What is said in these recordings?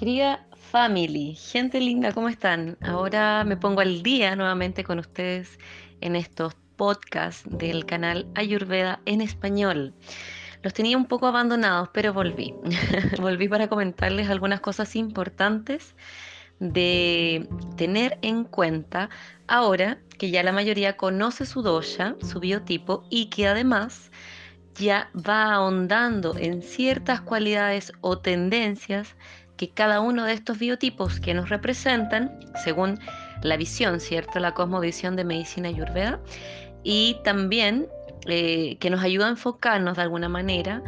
Querida family, gente linda, ¿cómo están? Ahora me pongo al día nuevamente con ustedes en estos podcasts del canal Ayurveda en español. Los tenía un poco abandonados, pero volví. volví para comentarles algunas cosas importantes de tener en cuenta ahora que ya la mayoría conoce su dosha, su biotipo y que además ya va ahondando en ciertas cualidades o tendencias que cada uno de estos biotipos que nos representan, según la visión, ¿cierto? La cosmovisión de medicina ayurveda, y también eh, que nos ayuda a enfocarnos de alguna manera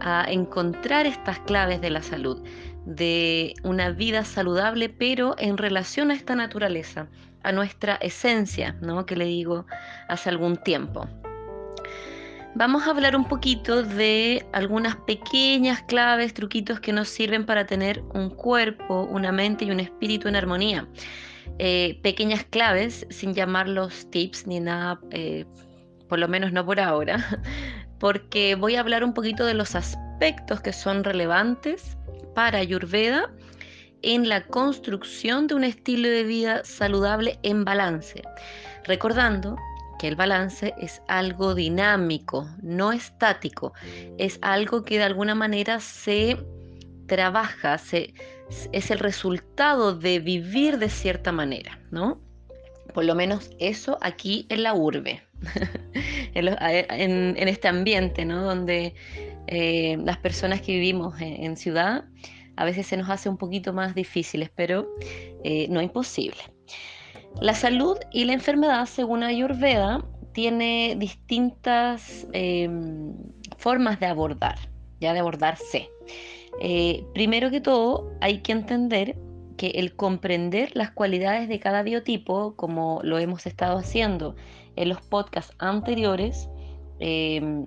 a encontrar estas claves de la salud, de una vida saludable, pero en relación a esta naturaleza, a nuestra esencia, ¿no? Que le digo hace algún tiempo. Vamos a hablar un poquito de algunas pequeñas claves, truquitos que nos sirven para tener un cuerpo, una mente y un espíritu en armonía. Eh, pequeñas claves, sin llamarlos tips ni nada, eh, por lo menos no por ahora, porque voy a hablar un poquito de los aspectos que son relevantes para Ayurveda en la construcción de un estilo de vida saludable en balance. Recordando que el balance es algo dinámico, no estático, es algo que de alguna manera se trabaja, se, es el resultado de vivir de cierta manera, ¿no? Por lo menos eso aquí en la urbe, en, este ambiente, ¿no? Donde eh, las personas que vivimos en, ciudad a veces se nos hace un poquito más difíciles, pero eh, no imposible. La salud y la enfermedad, según Ayurveda, tiene distintas em, formas de abordar, ya de abordarse. Eh, primero que todo, hay que entender que el comprender las cualidades de cada biotipo, como lo hemos estado haciendo en los podcasts anteriores, em,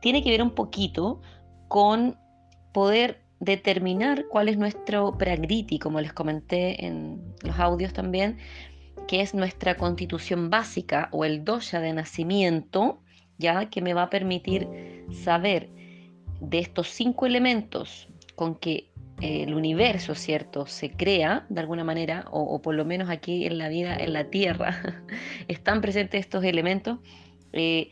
tiene que ver un poquito con poder determinar cuál es nuestro pragriti, como les comenté en los audios también, que es nuestra constitución básica o el dosha de nacimiento, ya que me va a permitir saber de estos cinco elementos con que eh, el universo, ¿cierto?, se crea de alguna manera, o, por lo menos aquí en la vida, en la Tierra, están presentes estos elementos, eh,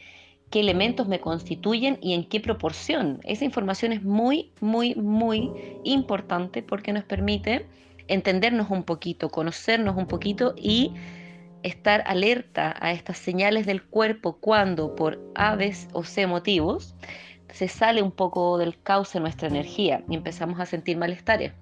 qué elementos me constituyen y en qué proporción. Esa información es muy, muy, muy importante porque nos permite entendernos un poquito, conocernos un poquito y estar alerta a estas señales del cuerpo cuando por A, o C motivos se sale un poco del cauce nuestra energía y empezamos a sentir malestares.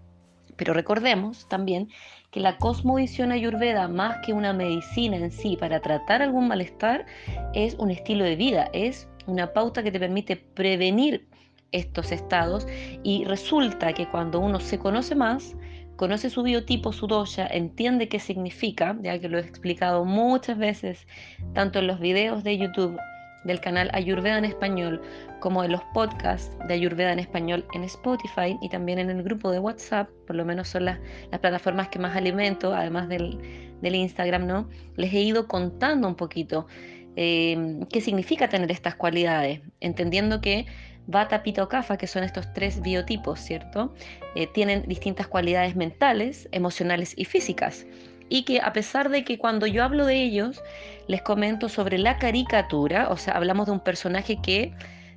Pero recordemos también que la cosmovisión ayurveda, más que una medicina en sí para tratar algún malestar, es un estilo de vida, es una pauta que te permite prevenir estos estados y resulta que cuando uno se conoce más, conoce su biotipo, su dosha, entiende qué significa, ya que lo he explicado muchas veces, tanto en los videos de YouTube del canal Ayurveda en español, como en los podcasts de Ayurveda en español en Spotify y también en el grupo de WhatsApp, por lo menos son las, plataformas que más alimento, además del, Instagram, ¿no? Les he ido contando un poquito eh, qué significa tener estas cualidades, entendiendo que Vata, Pitta o que son estos tres biotipos, ¿cierto? Eh, tienen distintas cualidades mentales, emocionales y físicas. Y que a pesar de que cuando yo hablo de ellos, les comento sobre la caricatura, o sea, hablamos de un personaje que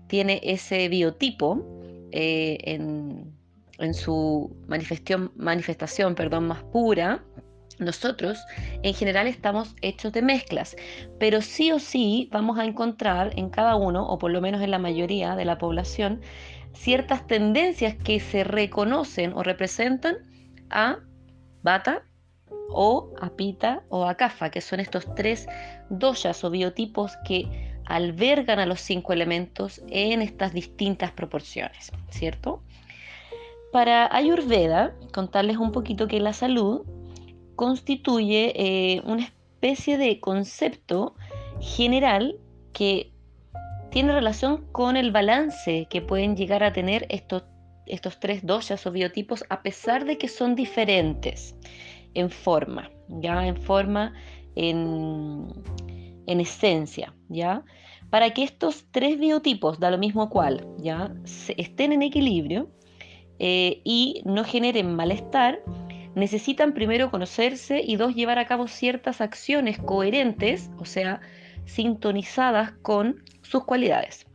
tiene ese biotipo eh, en, en, su manifestación, manifestación perdón, más pura, nosotros en general estamos hechos de mezclas, pero sí o sí vamos a encontrar en cada uno, o por lo menos en la mayoría de la población, ciertas tendencias que se reconocen o representan a Bata o a Pita o a Kafa, que son estos tres doyas o biotipos que albergan a los cinco elementos en estas distintas proporciones, ¿cierto? Para Ayurveda, contarles un poquito que la salud constituye eh, una especie de concepto general que tiene relación con el balance que pueden llegar a tener estos, estos tres doshas o biotipos a pesar de que son diferentes en forma, ya en forma, en, en esencia, ya. Para que estos tres biotipos, da lo mismo cual, ya, estén en equilibrio, eh, y no generen malestar, necesitan primero conocerse y dos, llevar a cabo ciertas acciones coherentes, o sea, sintonizadas con sus cualidades.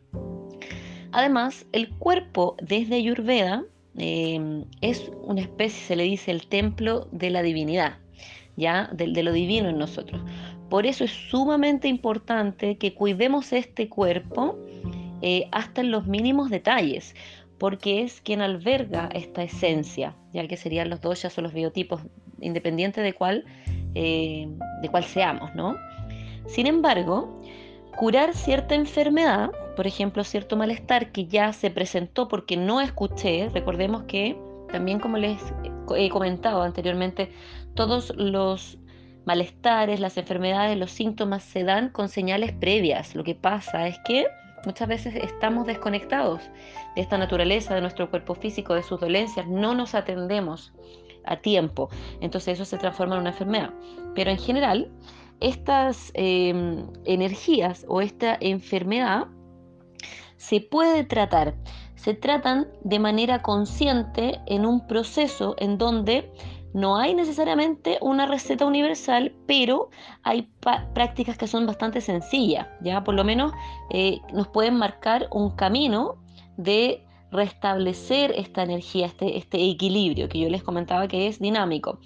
Además, el cuerpo desde Ayurveda eh, es una especie, se le dice, el templo de la divinidad, ya de, de lo divino en nosotros. Por eso es sumamente importante que cuidemos este cuerpo eh, hasta en los mínimos detalles, porque es quien alberga esta esencia, ya que serían los doshas o los biotipos, independiente de cuál, eh, de cuál seamos, ¿no? Sin embargo, curar cierta enfermedad, por ejemplo, cierto malestar que ya se presentó porque no escuché, recordemos que también como les he comentado anteriormente, todos los malestares, las enfermedades, los síntomas se dan con señales previas. Lo que pasa es que muchas veces estamos desconectados de esta naturaleza, de nuestro cuerpo físico, de sus dolencias, no nos atendemos a tiempo. Entonces eso se transforma en una enfermedad. Pero en general, estas em, energías o esta enfermedad se puede tratar. Se tratan de manera consciente en un proceso en donde no hay necesariamente una receta universal, pero hay prácticas que son bastante sencillas, ya por lo menos eh, nos pueden marcar un camino de restablecer esta energía, este, este equilibrio que yo les comentaba que es dinámico.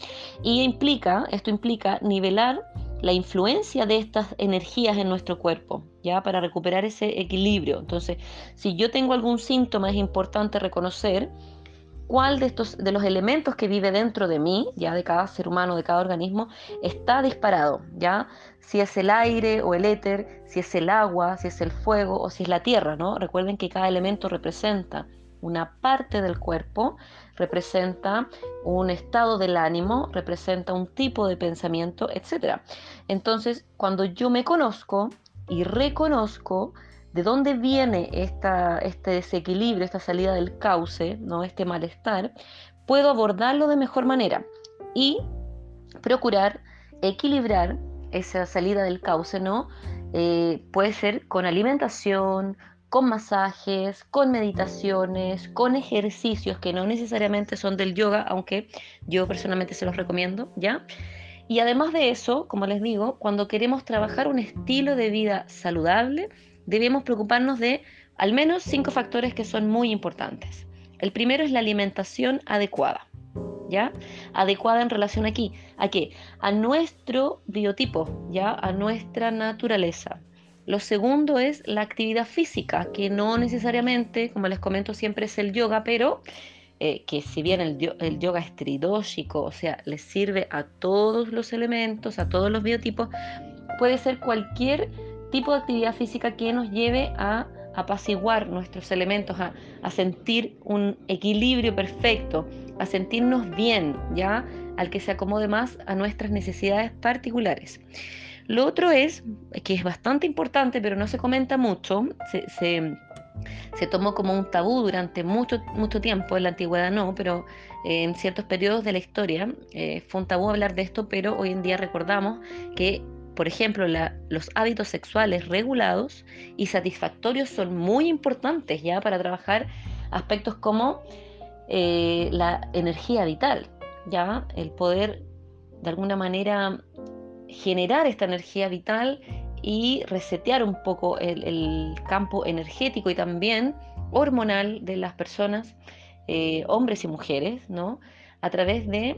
Y implica, esto implica nivelar la influencia de estas energías en nuestro cuerpo, ya para recuperar ese equilibrio. Entonces, si yo tengo algún síntoma, es importante reconocer cuál de estos de los elementos que vive dentro de mí, ya de cada ser humano, de cada organismo, está disparado, ya si es el aire o el éter, si es el agua, si es el fuego o si es la tierra, ¿no? Recuerden que cada elemento representa una parte del cuerpo, representa un estado del ánimo, representa un tipo de pensamiento, etc. Entonces, cuando yo me conozco y reconozco de dónde viene este desequilibrio, esta salida del cauce, ¿no? este malestar, puedo abordarlo de mejor manera y procurar equilibrar esa salida del cauce, ¿no? Eh, puede ser con alimentación, con masajes, con meditaciones, con ejercicios que no necesariamente son del yoga, aunque yo personalmente se los recomiendo, ¿ya? Y además de eso, como les digo, cuando queremos trabajar un estilo de vida saludable, debemos preocuparnos de al menos cinco factores que son muy importantes. El primero es la alimentación adecuada. ¿Ya? Adecuada en relación aquí, ¿a qué? A nuestro biotipo, ¿ya? A nuestra naturaleza. Lo segundo es la actividad física, que no necesariamente, como les comento siempre, es el yoga, pero eh, que si bien el, el, yoga es tridóxico, o sea, le sirve a todos los elementos, a todos los biotipos, puede ser cualquier tipo de actividad física que nos lleve a apaciguar nuestros elementos, a, sentir un equilibrio perfecto, a sentirnos bien, ¿ya? Al que se acomode más a nuestras necesidades particulares. Lo otro es, que es bastante importante, pero no se comenta mucho, se, tomó como un tabú durante mucho, mucho tiempo, en la antigüedad no, pero eh, en ciertos periodos de la historia eh, fue un tabú hablar de esto, pero hoy en día recordamos que por ejemplo, los hábitos sexuales regulados y satisfactorios son muy importantes ya para trabajar aspectos como eh, la energía vital, ya el poder de alguna manera generar esta energía vital y resetear un poco el, campo energético y también hormonal de las personas, eh, hombres y mujeres, ¿no? A través de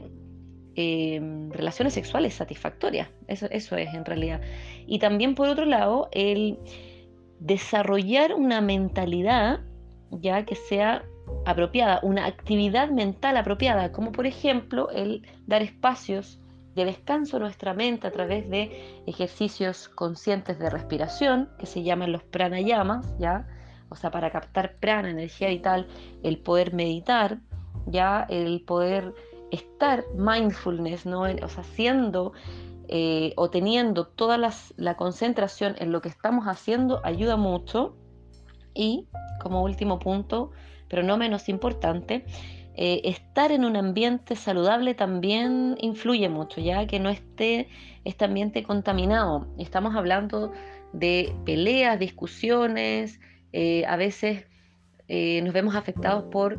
Em, relaciones sexuales satisfactorias. Eso, eso es en realidad. Y también por otro lado, el desarrollar una mentalidad ya que sea apropiada, una actividad mental apropiada, como por ejemplo el dar espacios de descanso a nuestra mente a través de ejercicios conscientes de respiración, que se llaman los pranayamas, ¿ya? O sea, para captar prana, energía vital, el poder meditar, ¿ya? El poder estar mindfulness, ¿no? o sea, haciendo eh, o teniendo toda la concentración en lo que estamos haciendo ayuda mucho. Y como último punto, pero no menos importante, eh, estar en un ambiente saludable también influye mucho, ya que no esté este ambiente contaminado. Estamos hablando de peleas, discusiones, eh, a veces nos vemos afectados por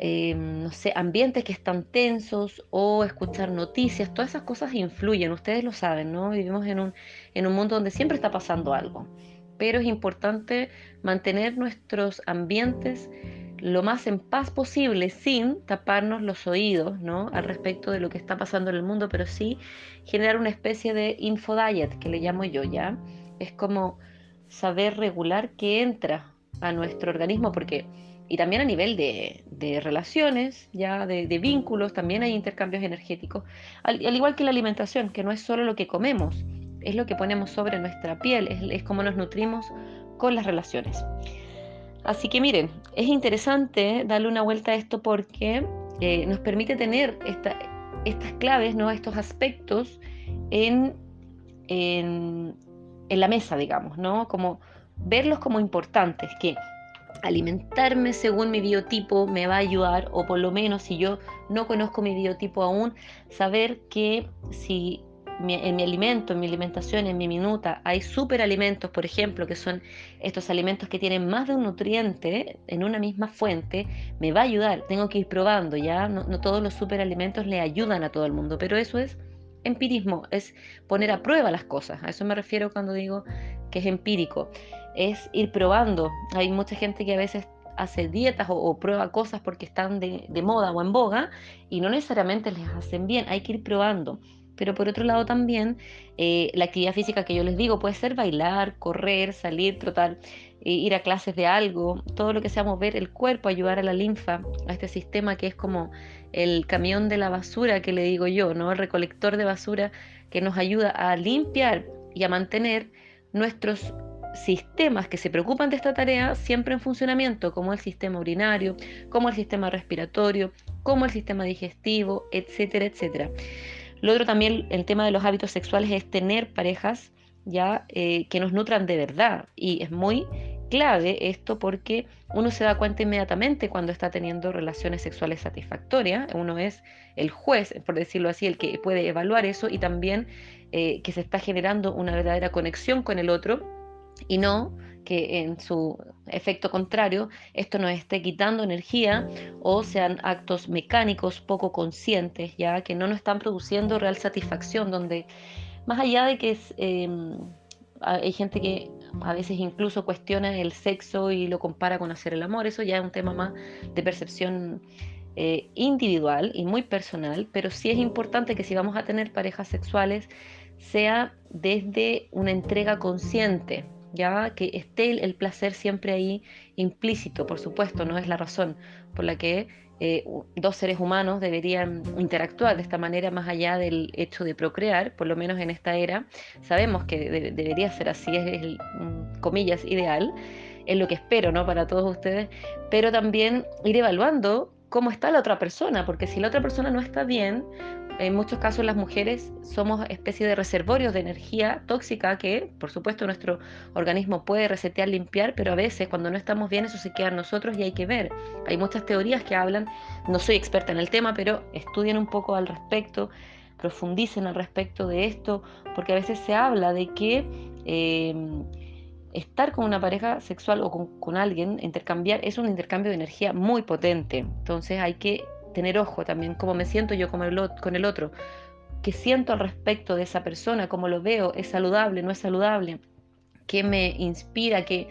eh, no sé, ambientes que están tensos o escuchar noticias, todas esas cosas influyen, ustedes lo saben, ¿no? Vivimos en un, en un mundo donde siempre está pasando algo, pero es importante mantener nuestros ambientes lo más en paz posible sin taparnos los oídos ¿no? al respecto de lo que está pasando en el mundo, pero sí generar una especie de infodiet que le llamo yo ya. Es como saber regular qué entra a nuestro organismo, porque y también a nivel de, relaciones, ya de, vínculos, también hay intercambios energéticos, al, igual que la alimentación, que no es solo lo que comemos, es lo que ponemos sobre nuestra piel, es, como nos nutrimos con las relaciones. Así que miren, es interesante darle una vuelta a esto porque eh, nos permite tener estas claves, ¿no? estos aspectos en, en, en, la mesa, digamos, ¿no? Como verlos como importantes, que alimentarme según mi biotipo me va a ayudar, o por lo menos si yo no conozco mi biotipo aún, saber que si en mi alimento, en mi alimentación, en mi minuta, hay superalimentos, por ejemplo, que son estos alimentos que tienen más de un nutriente en una misma fuente, me va a ayudar. Tengo que ir probando, ¿ya? No, no todos los superalimentos le ayudan a todo el mundo, pero eso es empirismo, es poner a prueba las cosas. A eso me refiero cuando digo que es empírico. Es ir probando. Hay mucha gente que a veces hace dietas o, prueba cosas porque están de, moda o en boga y no necesariamente les hacen bien. Hay que ir probando. Pero por otro lado también eh, la actividad física que yo les digo puede ser bailar, correr, salir, trotar, eh, ir a clases de algo, todo lo que sea mover el cuerpo, ayudar a la linfa, a este sistema que es como el camión de la basura que le digo yo, ¿no? El recolector de basura que nos ayuda a limpiar y a mantener nuestros sistemas que se preocupan de esta tarea siempre en funcionamiento, como el sistema urinario, como el sistema respiratorio, como el sistema digestivo, etcétera, etcétera. Lo otro también, el tema de los hábitos sexuales es tener parejas ya eh, que nos nutran de verdad. Y es muy clave esto porque uno se da cuenta inmediatamente cuando está teniendo relaciones sexuales satisfactorias. Uno es el juez, por decirlo así, el que puede evaluar eso y también eh, que se está generando una verdadera conexión con el otro y no que en su efecto contrario esto nos esté quitando energía o sean actos mecánicos poco conscientes, ya que no nos están produciendo real satisfacción, donde más allá de que em, hay gente que a veces incluso cuestiona el sexo y lo compara con hacer el amor, eso ya es un tema más de percepción eh, individual y muy personal, pero sí es importante que si vamos a tener parejas sexuales sea desde una entrega consciente, ya que esté el placer siempre ahí implícito, por supuesto, no es la razón por la que eh, dos seres humanos deberían interactuar de esta manera más allá del hecho de procrear, por lo menos en esta era, sabemos que debería ser así, es el, mm, comillas, ideal, es lo que espero, ¿no? Para todos ustedes, pero también ir evaluando cómo está la otra persona, porque si la otra persona no está bien, en muchos casos las mujeres somos especie de reservorios de energía tóxica que, por supuesto, nuestro organismo puede resetear, limpiar, pero a veces cuando no estamos bien eso se queda en nosotros y hay que ver. Hay muchas teorías que hablan, no soy experta en el tema, pero estudien un poco al respecto, profundicen al respecto de esto, porque a veces se habla de que... Em, estar con una pareja sexual o con, con, alguien, intercambiar, es un intercambio de energía muy potente. Entonces hay que tener ojo también, cómo me siento yo con el, con el otro, qué siento al respecto de esa persona, cómo lo veo, es saludable, no es saludable, qué me inspira, qué,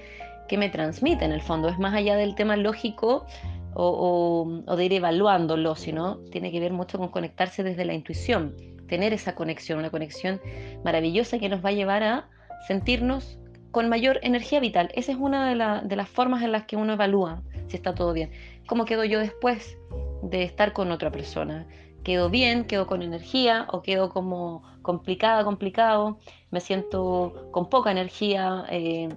qué me transmite en el fondo. Es más allá del tema lógico o, de ir evaluándolo, sino tiene que ver mucho con conectarse desde la intuición, tener esa conexión, una conexión maravillosa que nos va a llevar a sentirnos con mayor energía vital. Esa es una de, de las formas en las que uno evalúa si está todo bien. ¿Cómo quedo yo después? De estar con otra persona. Quedo bien, quedo con energía o quedo como complicada, complicado, me siento con poca energía, eh,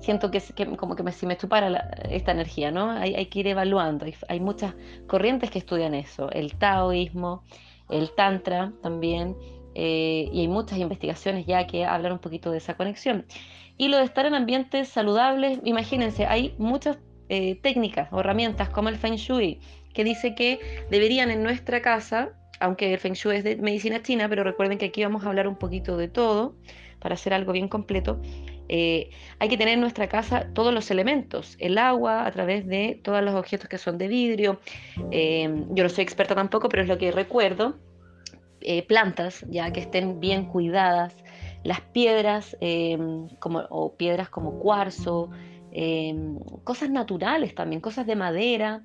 siento que, como que me, si me chupara esta energía, ¿no? Hay, que ir evaluando, hay, muchas corrientes que estudian eso, el taoísmo, el tantra también, eh, y hay muchas investigaciones ya que hablan un poquito de esa conexión. Y lo de estar en ambientes saludables, imagínense, hay muchas eh, técnicas o herramientas como el Feng Shui, que dice que deberían en nuestra casa, aunque el Feng Shui es de medicina china, pero recuerden que aquí vamos a hablar un poquito de todo para hacer algo bien completo, Eh, hay que tener en nuestra casa todos los elementos, el agua a través de todos los objetos que son de vidrio. Eh, yo no soy experta tampoco, pero es lo que recuerdo. Eh, plantas ya que estén bien cuidadas, las piedras como, o piedras como cuarzo, cosas naturales también, cosas de madera,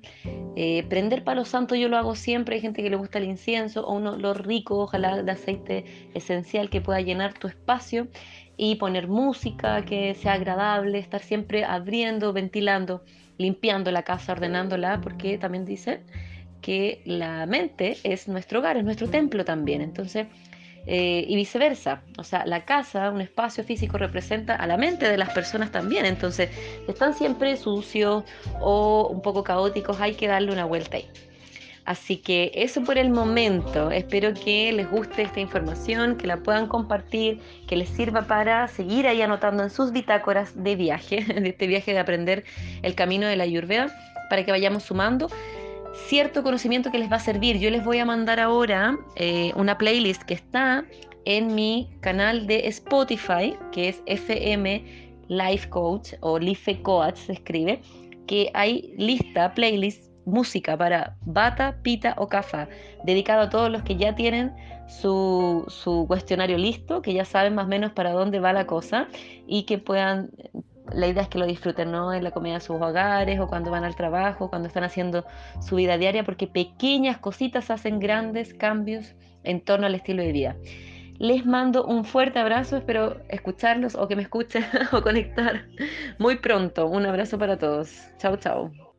prender palo santo yo lo hago siempre, hay gente que le gusta el incienso o uno lo rico, ojalá de aceite esencial que pueda llenar tu espacio y poner música que sea agradable, estar siempre abriendo, ventilando, limpiando la casa, ordenándola, porque también dice que la mente es nuestro hogar, es nuestro templo también. Entonces, eh, y viceversa. O sea, la casa, un espacio físico, representa a la mente de las personas también. Entonces, están siempre sucios o un poco caóticos, hay que darle una vuelta ahí. Así que eso por el momento. Espero que les guste esta información, que la puedan compartir, que les sirva para seguir ahí anotando en sus bitácoras de viaje, de este viaje de aprender el camino de la Ayurveda, para que vayamos sumando cierto conocimiento que les va a servir. Yo les voy a mandar ahora eh, una playlist que está en mi canal de Spotify, que es FM Life Coach o Life Coach se escribe, que hay lista, playlist música para bata, pita o cafa, dedicado a todos los que ya tienen su, su, cuestionario listo, que ya saben más o menos para dónde va la cosa y que puedan, la idea es que lo disfruten ¿no? en la comida de sus hogares o cuando van al trabajo, cuando están haciendo su vida diaria, porque pequeñas cositas hacen grandes cambios en torno al estilo de vida. Les mando un fuerte abrazo, espero escucharlos o que me escuchen o conectar muy pronto. Un abrazo para todos. Chao, chao.